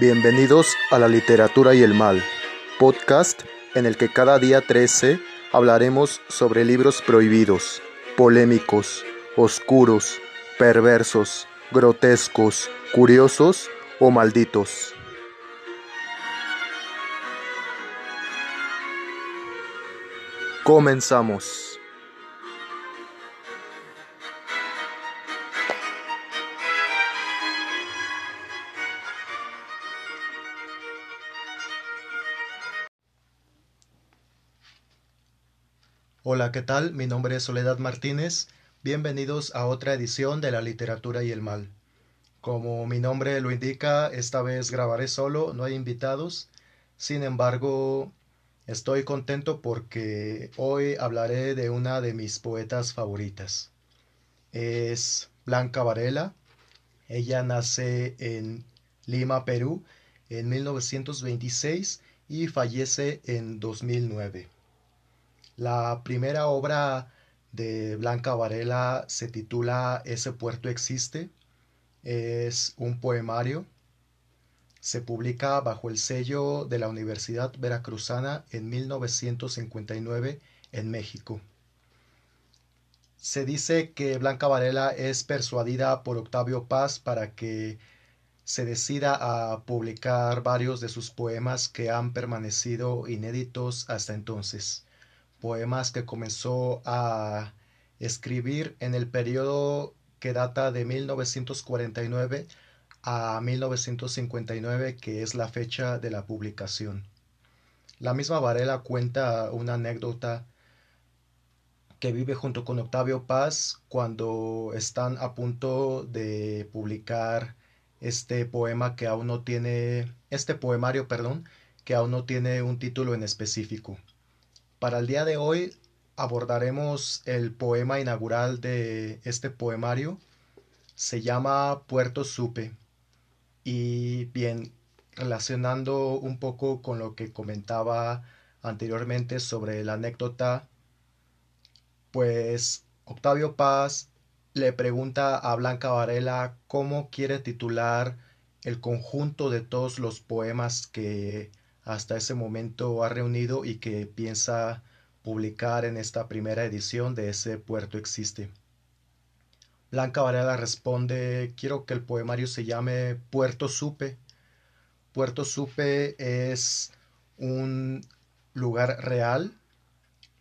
Bienvenidos a La Literatura y el Mal, podcast en el que cada día 13 hablaremos sobre libros prohibidos, polémicos, oscuros, perversos, grotescos, curiosos o malditos. Comenzamos. Hola, ¿qué tal? Mi nombre es Soledad Martínez. Bienvenidos a otra edición de La Literatura y el Mal. Como mi nombre lo indica, esta vez grabaré solo, no hay invitados. Sin embargo, estoy contento porque hoy hablaré de una de mis poetas favoritas. Es Blanca Varela. Ella nace en Lima, Perú, en 1926 y fallece en 2009. La primera obra de Blanca Varela se titula Ese puerto existe. Es un poemario. Se publica bajo el sello de la Universidad Veracruzana en 1959 en México. Se dice que Blanca Varela es persuadida por Octavio Paz para que se decida a publicar varios de sus poemas que han permanecido inéditos hasta entonces poemas que comenzó a escribir en el periodo que data de 1949 a 1959, que es la fecha de la publicación. La misma Varela cuenta una anécdota que vive junto con Octavio Paz cuando están a punto de publicar este poema que aún no tiene, este poemario, perdón, que aún no tiene un título en específico. Para el día de hoy abordaremos el poema inaugural de este poemario. Se llama Puerto Supe. Y bien, relacionando un poco con lo que comentaba anteriormente sobre la anécdota, pues Octavio Paz le pregunta a Blanca Varela cómo quiere titular el conjunto de todos los poemas que hasta ese momento ha reunido y que piensa publicar en esta primera edición de ese Puerto Existe. Blanca Varela responde, quiero que el poemario se llame Puerto Supe. Puerto Supe es un lugar real,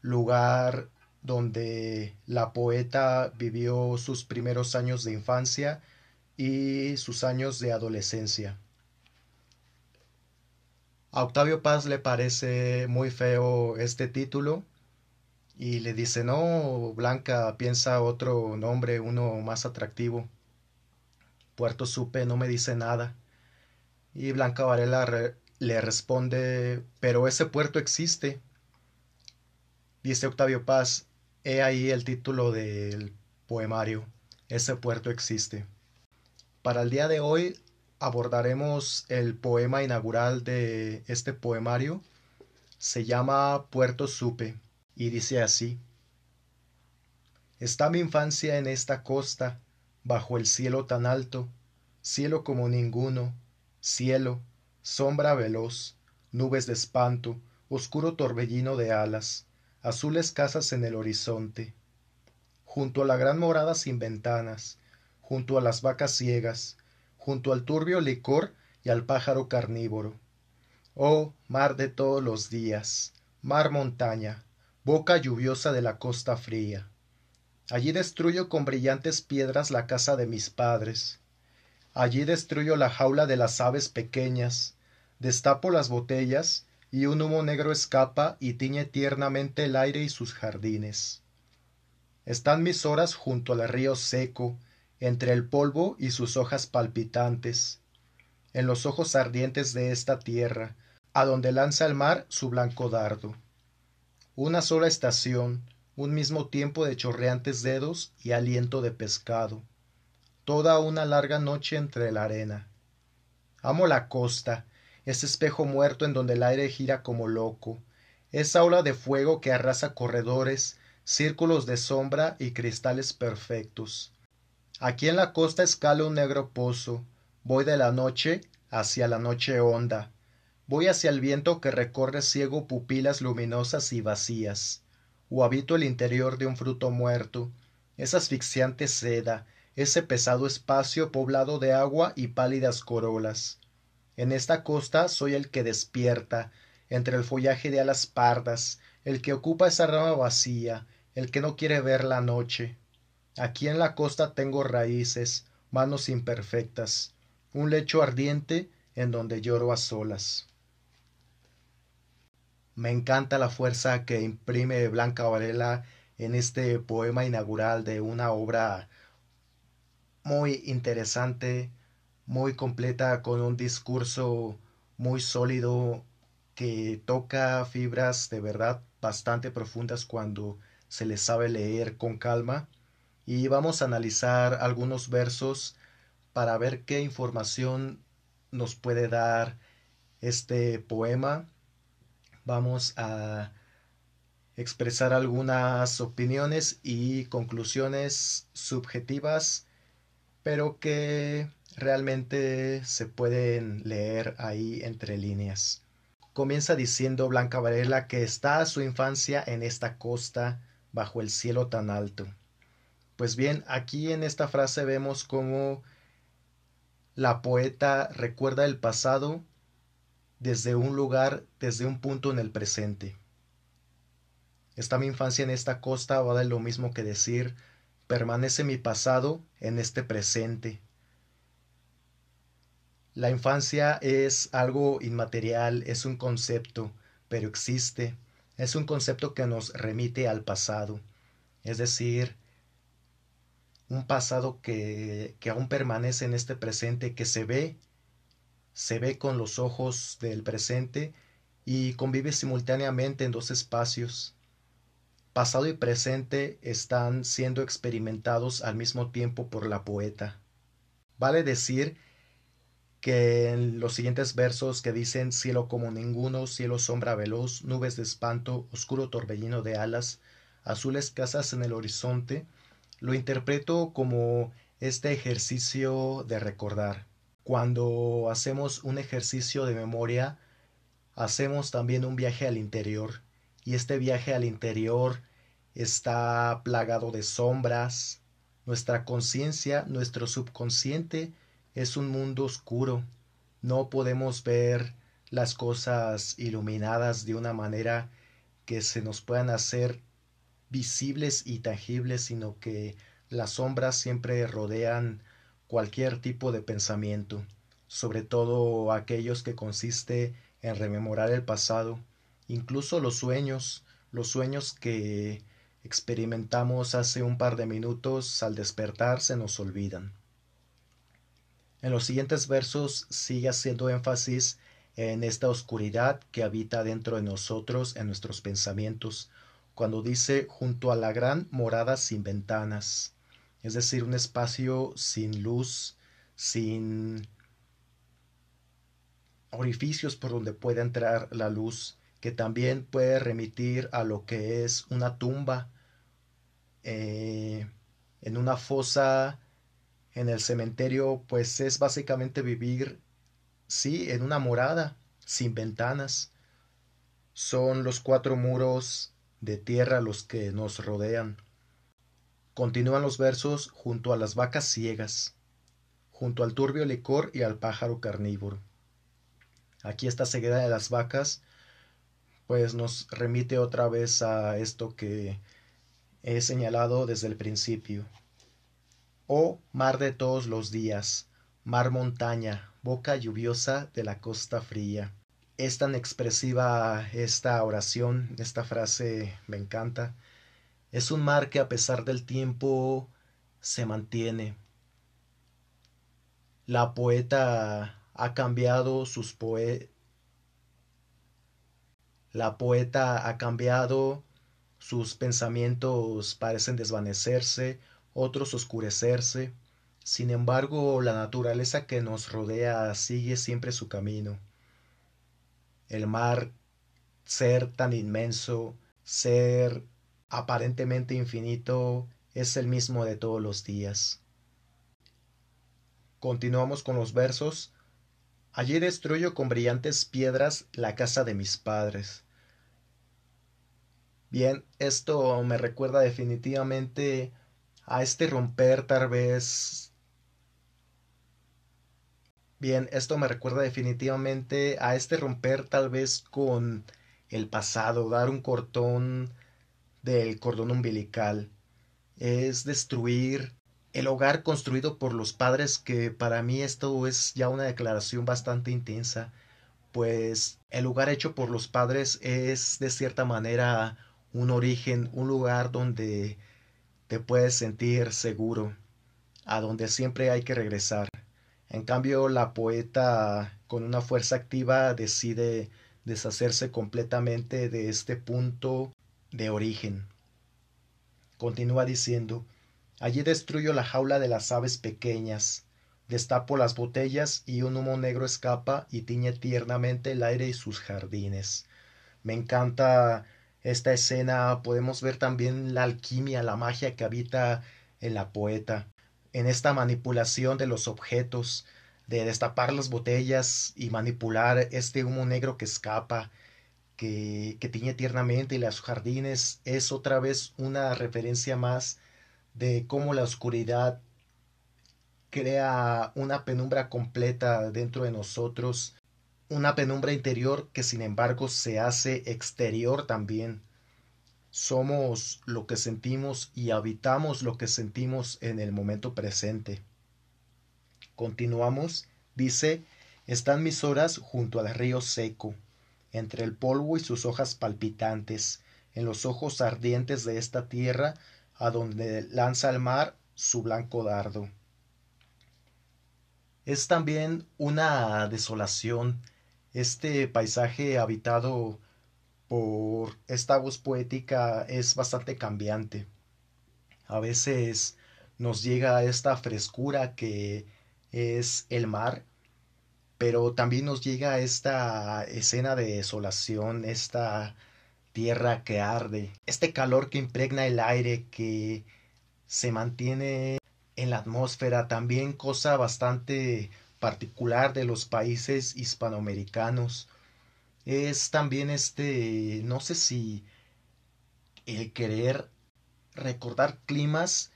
lugar donde la poeta vivió sus primeros años de infancia y sus años de adolescencia. A Octavio Paz le parece muy feo este título y le dice, no, Blanca, piensa otro nombre, uno más atractivo. Puerto Supe no me dice nada. Y Blanca Varela le responde, pero ese puerto existe. Dice Octavio Paz, he ahí el título del poemario, ese puerto existe. Para el día de hoy abordaremos el poema inaugural de este poemario. Se llama Puerto Supe y dice así. Está mi infancia en esta costa, bajo el cielo tan alto, cielo como ninguno, cielo, sombra veloz, nubes de espanto, oscuro torbellino de alas, azules casas en el horizonte. Junto a la gran morada sin ventanas, junto a las vacas ciegas, junto al turbio licor y al pájaro carnívoro. Oh, mar de todos los días, mar montaña, boca lluviosa de la costa fría. Allí destruyo con brillantes piedras la casa de mis padres. Allí destruyo la jaula de las aves pequeñas, destapo las botellas, y un humo negro escapa y tiñe tiernamente el aire y sus jardines. Están mis horas junto al río seco, entre el polvo y sus hojas palpitantes, en los ojos ardientes de esta tierra, a donde lanza el mar su blanco dardo. Una sola estación, un mismo tiempo de chorreantes dedos y aliento de pescado. Toda una larga noche entre la arena. Amo la costa, ese espejo muerto en donde el aire gira como loco, esa ola de fuego que arrasa corredores, círculos de sombra y cristales perfectos Aquí en la costa escalo un negro pozo, voy de la noche, hacia la noche honda. Voy hacia el viento que recorre ciego pupilas luminosas y vacías. O habito el interior de un fruto muerto, esa asfixiante seda, ese pesado espacio poblado de agua y pálidas corolas. En esta costa soy el que despierta, entre el follaje de alas pardas, el que ocupa esa rama vacía, el que no quiere ver la noche. Aquí en la costa tengo raíces, manos imperfectas, un lecho ardiente en donde lloro a solas. Me encanta la fuerza que imprime Blanca Varela en este poema inaugural de una obra muy interesante, muy completa, con un discurso muy sólido que toca fibras de verdad bastante profundas cuando se les sabe leer con calma. Y vamos a analizar algunos versos para ver qué información nos puede dar este poema. Vamos a expresar algunas opiniones y conclusiones subjetivas, pero que realmente se pueden leer ahí entre líneas. Comienza diciendo Blanca Varela que está su infancia en esta costa bajo el cielo tan alto. Pues bien, aquí en esta frase vemos cómo la poeta recuerda el pasado desde un lugar, desde un punto en el presente. Está mi infancia en esta costa va a lo mismo que decir permanece mi pasado en este presente. La infancia es algo inmaterial, es un concepto, pero existe. Es un concepto que nos remite al pasado. Es decir, un pasado que, que aún permanece en este presente, que se ve, se ve con los ojos del presente y convive simultáneamente en dos espacios. Pasado y presente están siendo experimentados al mismo tiempo por la poeta. Vale decir que en los siguientes versos que dicen cielo como ninguno, cielo sombra veloz, nubes de espanto, oscuro torbellino de alas, azules casas en el horizonte, lo interpreto como este ejercicio de recordar. Cuando hacemos un ejercicio de memoria, hacemos también un viaje al interior. Y este viaje al interior está plagado de sombras. Nuestra conciencia, nuestro subconsciente, es un mundo oscuro. No podemos ver las cosas iluminadas de una manera que se nos puedan hacer visibles y tangibles, sino que las sombras siempre rodean cualquier tipo de pensamiento, sobre todo aquellos que consiste en rememorar el pasado, incluso los sueños, los sueños que experimentamos hace un par de minutos al despertar se nos olvidan. En los siguientes versos sigue haciendo énfasis en esta oscuridad que habita dentro de nosotros, en nuestros pensamientos, cuando dice junto a la gran morada sin ventanas, es decir, un espacio sin luz, sin orificios por donde pueda entrar la luz, que también puede remitir a lo que es una tumba, eh, en una fosa, en el cementerio, pues es básicamente vivir, sí, en una morada, sin ventanas. Son los cuatro muros de tierra los que nos rodean. Continúan los versos junto a las vacas ciegas, junto al turbio licor y al pájaro carnívoro. Aquí esta ceguera de las vacas, pues nos remite otra vez a esto que he señalado desde el principio. Oh mar de todos los días, mar montaña, boca lluviosa de la costa fría es tan expresiva esta oración, esta frase me encanta. Es un mar que a pesar del tiempo se mantiene. La poeta ha cambiado sus poe La poeta ha cambiado, sus pensamientos parecen desvanecerse, otros oscurecerse. Sin embargo, la naturaleza que nos rodea sigue siempre su camino el mar ser tan inmenso, ser aparentemente infinito, es el mismo de todos los días. Continuamos con los versos. Allí destruyo con brillantes piedras la casa de mis padres. Bien, esto me recuerda definitivamente a este romper tal vez... Bien, esto me recuerda definitivamente a este romper tal vez con el pasado, dar un cortón del cordón umbilical. Es destruir el hogar construido por los padres, que para mí esto es ya una declaración bastante intensa, pues el lugar hecho por los padres es de cierta manera un origen, un lugar donde te puedes sentir seguro, a donde siempre hay que regresar. En cambio, la poeta con una fuerza activa decide deshacerse completamente de este punto de origen. Continúa diciendo, allí destruyo la jaula de las aves pequeñas, destapo las botellas y un humo negro escapa y tiñe tiernamente el aire y sus jardines. Me encanta esta escena podemos ver también la alquimia, la magia que habita en la poeta, en esta manipulación de los objetos, de destapar las botellas y manipular este humo negro que escapa, que, que tiñe tiernamente los jardines, es otra vez una referencia más de cómo la oscuridad crea una penumbra completa dentro de nosotros una penumbra interior que sin embargo se hace exterior también. Somos lo que sentimos y habitamos lo que sentimos en el momento presente. Continuamos, dice, están mis horas junto al río seco, entre el polvo y sus hojas palpitantes, en los ojos ardientes de esta tierra, a donde lanza el mar su blanco dardo. Es también una desolación este paisaje habitado por esta voz poética es bastante cambiante. A veces nos llega esta frescura que es el mar, pero también nos llega esta escena de desolación, esta tierra que arde, este calor que impregna el aire, que se mantiene en la atmósfera, también cosa bastante particular de los países hispanoamericanos es también este, no sé si el querer recordar climas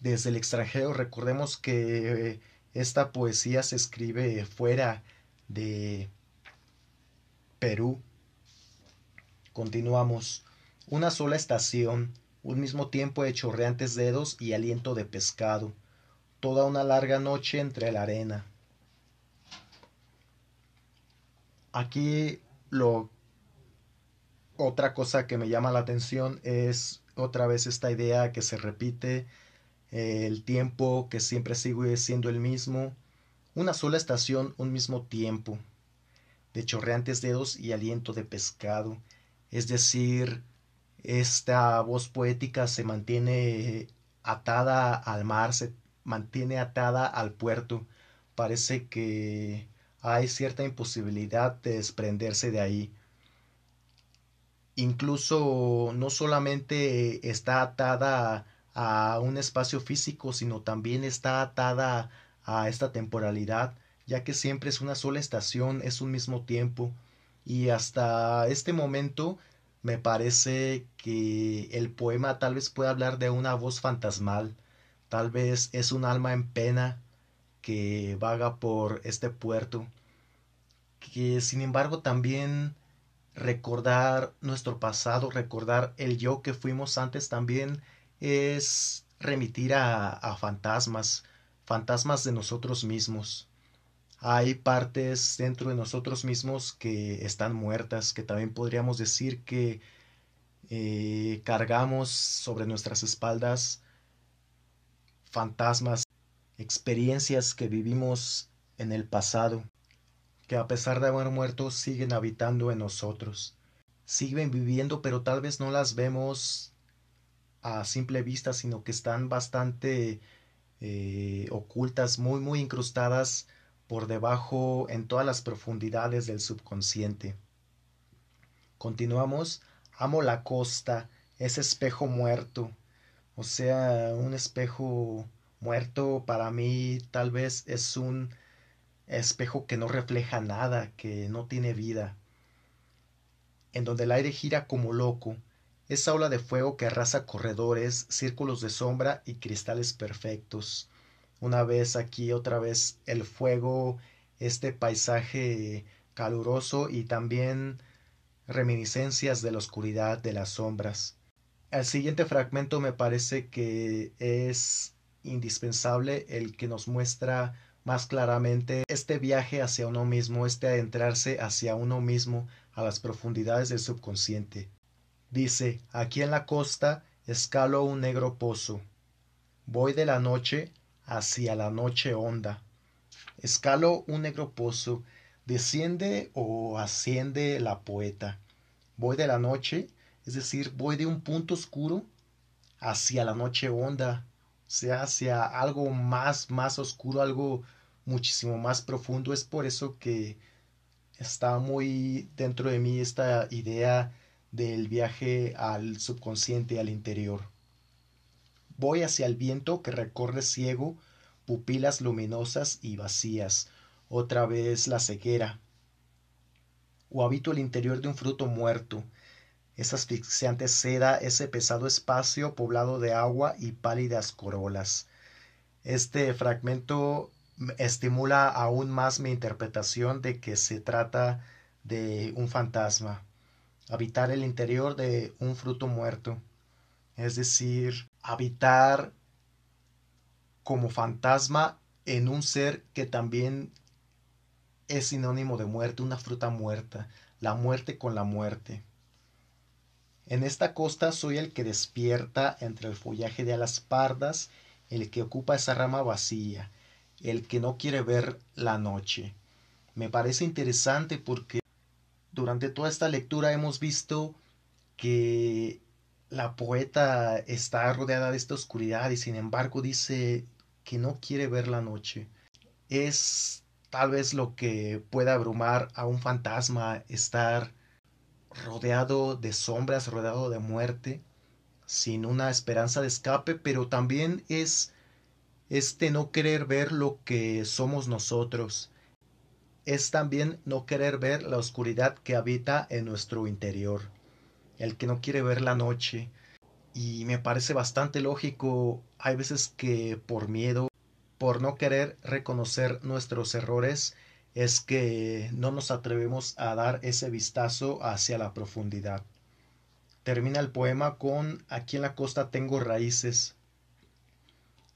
desde el extranjero. Recordemos que esta poesía se escribe fuera de Perú. Continuamos. Una sola estación, un mismo tiempo de chorreantes dedos y aliento de pescado. Toda una larga noche entre la arena. Aquí lo otra cosa que me llama la atención es otra vez esta idea que se repite, eh, el tiempo que siempre sigue siendo el mismo, una sola estación, un mismo tiempo, de chorreantes dedos y aliento de pescado. Es decir, esta voz poética se mantiene atada al mar, se mantiene atada al puerto. Parece que hay cierta imposibilidad de desprenderse de ahí. Incluso no solamente está atada a un espacio físico, sino también está atada a esta temporalidad, ya que siempre es una sola estación, es un mismo tiempo. Y hasta este momento me parece que el poema tal vez pueda hablar de una voz fantasmal, tal vez es un alma en pena que vaga por este puerto, que sin embargo también recordar nuestro pasado, recordar el yo que fuimos antes también es remitir a, a fantasmas, fantasmas de nosotros mismos. Hay partes dentro de nosotros mismos que están muertas, que también podríamos decir que eh, cargamos sobre nuestras espaldas fantasmas experiencias que vivimos en el pasado, que a pesar de haber muerto siguen habitando en nosotros. Siguen viviendo, pero tal vez no las vemos a simple vista, sino que están bastante eh, ocultas, muy, muy incrustadas por debajo en todas las profundidades del subconsciente. Continuamos. Amo la costa, ese espejo muerto. O sea, un espejo muerto para mí tal vez es un espejo que no refleja nada, que no tiene vida, en donde el aire gira como loco, esa ola de fuego que arrasa corredores, círculos de sombra y cristales perfectos. Una vez aquí, otra vez el fuego, este paisaje caluroso y también reminiscencias de la oscuridad de las sombras. El siguiente fragmento me parece que es indispensable el que nos muestra más claramente este viaje hacia uno mismo, este adentrarse hacia uno mismo a las profundidades del subconsciente. Dice, aquí en la costa escalo un negro pozo. Voy de la noche hacia la noche honda. Escalo un negro pozo. Desciende o asciende la poeta. Voy de la noche, es decir, voy de un punto oscuro hacia la noche honda, sea, hacia algo más, más oscuro, algo muchísimo más profundo. Es por eso que está muy dentro de mí esta idea del viaje al subconsciente, al interior. Voy hacia el viento que recorre ciego, pupilas luminosas y vacías, otra vez la ceguera. O habito el interior de un fruto muerto, esa asfixiante seda, ese pesado espacio poblado de agua y pálidas corolas. Este fragmento estimula aún más mi interpretación de que se trata de un fantasma, habitar el interior de un fruto muerto, es decir, habitar como fantasma en un ser que también es sinónimo de muerte, una fruta muerta, la muerte con la muerte. En esta costa soy el que despierta entre el follaje de alas pardas, el que ocupa esa rama vacía, el que no quiere ver la noche. Me parece interesante porque durante toda esta lectura hemos visto que la poeta está rodeada de esta oscuridad y sin embargo dice que no quiere ver la noche. Es tal vez lo que puede abrumar a un fantasma estar rodeado de sombras, rodeado de muerte, sin una esperanza de escape, pero también es este no querer ver lo que somos nosotros. Es también no querer ver la oscuridad que habita en nuestro interior, el que no quiere ver la noche. Y me parece bastante lógico, hay veces que por miedo, por no querer reconocer nuestros errores, es que no nos atrevemos a dar ese vistazo hacia la profundidad. Termina el poema con Aquí en la costa tengo raíces.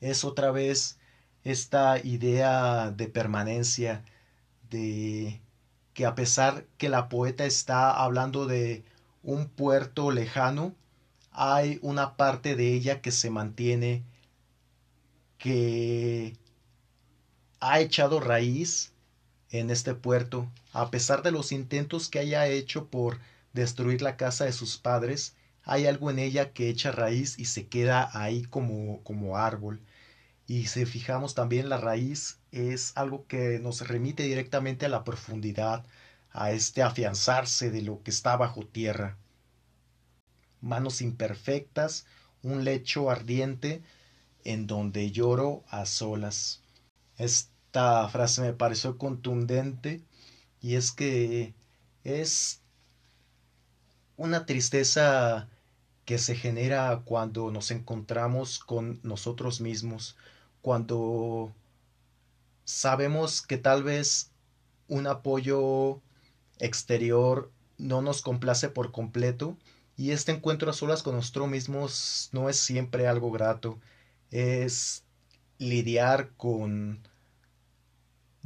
Es otra vez esta idea de permanencia, de que a pesar que la poeta está hablando de un puerto lejano, hay una parte de ella que se mantiene, que ha echado raíz en este puerto, a pesar de los intentos que haya hecho por destruir la casa de sus padres, hay algo en ella que echa raíz y se queda ahí como, como árbol. Y si fijamos también la raíz es algo que nos remite directamente a la profundidad, a este afianzarse de lo que está bajo tierra. Manos imperfectas, un lecho ardiente en donde lloro a solas. Esta frase me pareció contundente y es que es una tristeza que se genera cuando nos encontramos con nosotros mismos, cuando sabemos que tal vez un apoyo exterior no nos complace por completo y este encuentro a solas con nosotros mismos no es siempre algo grato, es lidiar con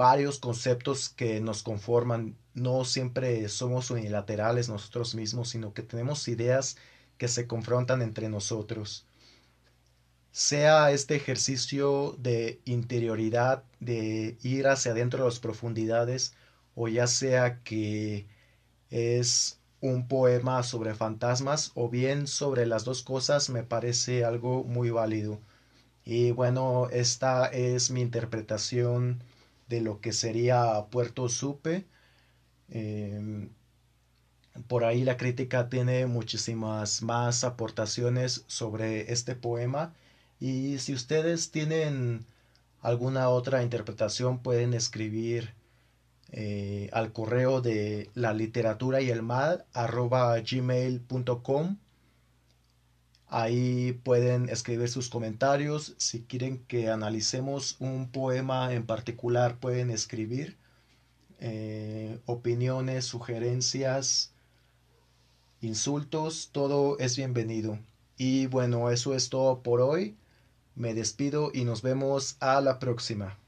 varios conceptos que nos conforman. No siempre somos unilaterales nosotros mismos, sino que tenemos ideas que se confrontan entre nosotros. Sea este ejercicio de interioridad, de ir hacia adentro de las profundidades, o ya sea que es un poema sobre fantasmas o bien sobre las dos cosas, me parece algo muy válido. Y bueno, esta es mi interpretación de lo que sería Puerto Supe. Em, por ahí la crítica tiene muchísimas más aportaciones sobre este poema y si ustedes tienen alguna otra interpretación pueden escribir eh, al correo de la literatura y el mal arroba gmail.com ahí pueden escribir sus comentarios. Si quieren que analicemos un poema en particular pueden escribir eh, opiniones sugerencias insultos todo es bienvenido. Y bueno eso es todo por hoy. Me despido y nos vemos a la próxima.